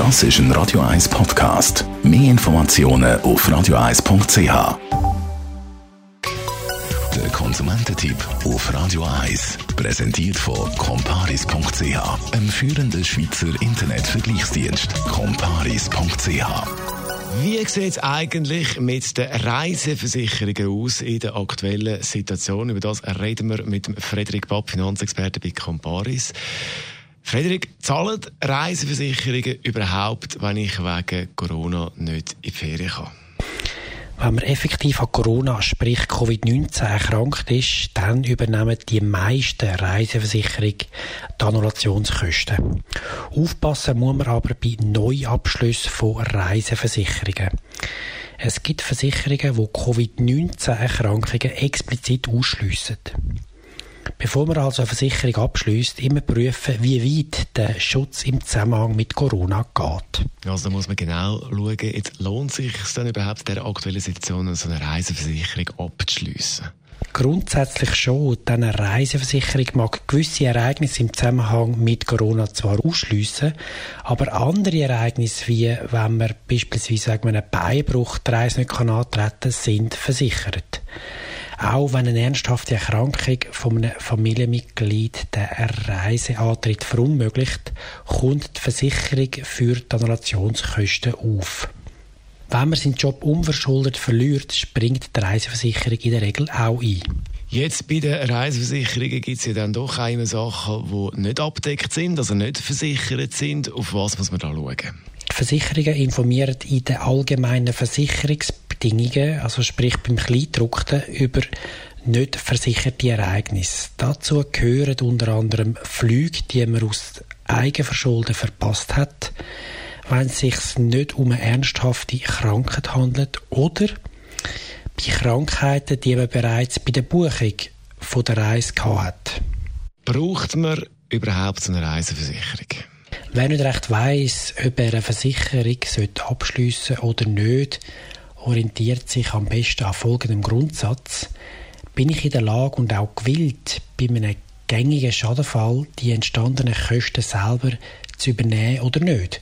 Das ist ein Radio 1 Podcast. Mehr Informationen auf radio1.ch. Der Konsumententipp auf Radio 1 präsentiert von comparis.ch, einem führenden Schweizer Internetvergleichsdienst. comparis.ch wie sieht es eigentlich mit den Reiseversicherungen aus in der aktuellen Situation? Über das reden wir mit Frederik Papp, Finanzexperte bei Comparis. Frederik, zahlen Reiseversicherungen überhaupt, wenn ich wegen Corona nicht in die Ferien kann? Wenn man effektiv an Corona, sprich Covid-19 erkrankt ist, dann übernehmen die meisten Reiseversicherungen die Annullationskosten. Aufpassen muss man aber bei Neuabschlüssen von Reiseversicherungen. Es gibt Versicherungen, die Covid-19-Erkrankungen explizit ausschliessen. Bevor man also eine Versicherung abschließt, immer prüfen, wie weit der Schutz im Zusammenhang mit Corona geht. Also da muss man genau schauen, jetzt lohnt sich es dann überhaupt in der aktuellen Situation, so eine Reiseversicherung abzuschließen? Grundsätzlich schon. Denn eine Reiseversicherung mag gewisse Ereignisse im Zusammenhang mit Corona zwar ausschliessen, aber andere Ereignisse, wie wenn man beispielsweise wegen einem Beinbruch die Reise nicht antreten kann, sind versichert. Auch wenn eine ernsthafte Erkrankung von einem Familienmitglied den Reiseantritt verunmöglicht, kommt die Versicherung für die Annullationskosten auf. Wenn man seinen Job unverschuldet verliert, springt die Reiseversicherung in der Regel auch ein. Jetzt bei den Reiseversicherungen gibt es ja dann doch eine Sachen, die nicht abdeckt sind, also nicht versichert sind. Auf was muss man da schauen? Die Versicherungen informieren in den allgemeinen Versicherungsbedingungen, also sprich beim Kleindruckten, über nicht versicherte Ereignisse. Dazu gehören unter anderem Flüge, die man aus Eigenverschulden verpasst hat, wenn es sich nicht um eine ernsthafte Krankheit handelt oder bei Krankheiten, die man bereits bei der Buchung von der Reise hat. Braucht man überhaupt eine Reiseversicherung? Wer nicht recht weiss, ob er eine Versicherung abschliessen sollte oder nicht, orientiert sich am besten an folgendem Grundsatz. Bin ich in der Lage und auch gewillt, bei einem gängigen Schadenfall die entstandenen Kosten selber zu übernehmen oder nicht?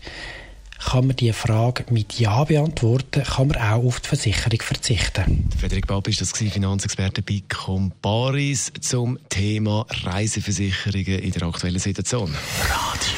Kann man diese Frage mit Ja beantworten, kann man auch auf die Versicherung verzichten. Frederik Bab ist das Finanzexperte bei Comparis zum Thema Reiseversicherungen in der aktuellen Situation. Radio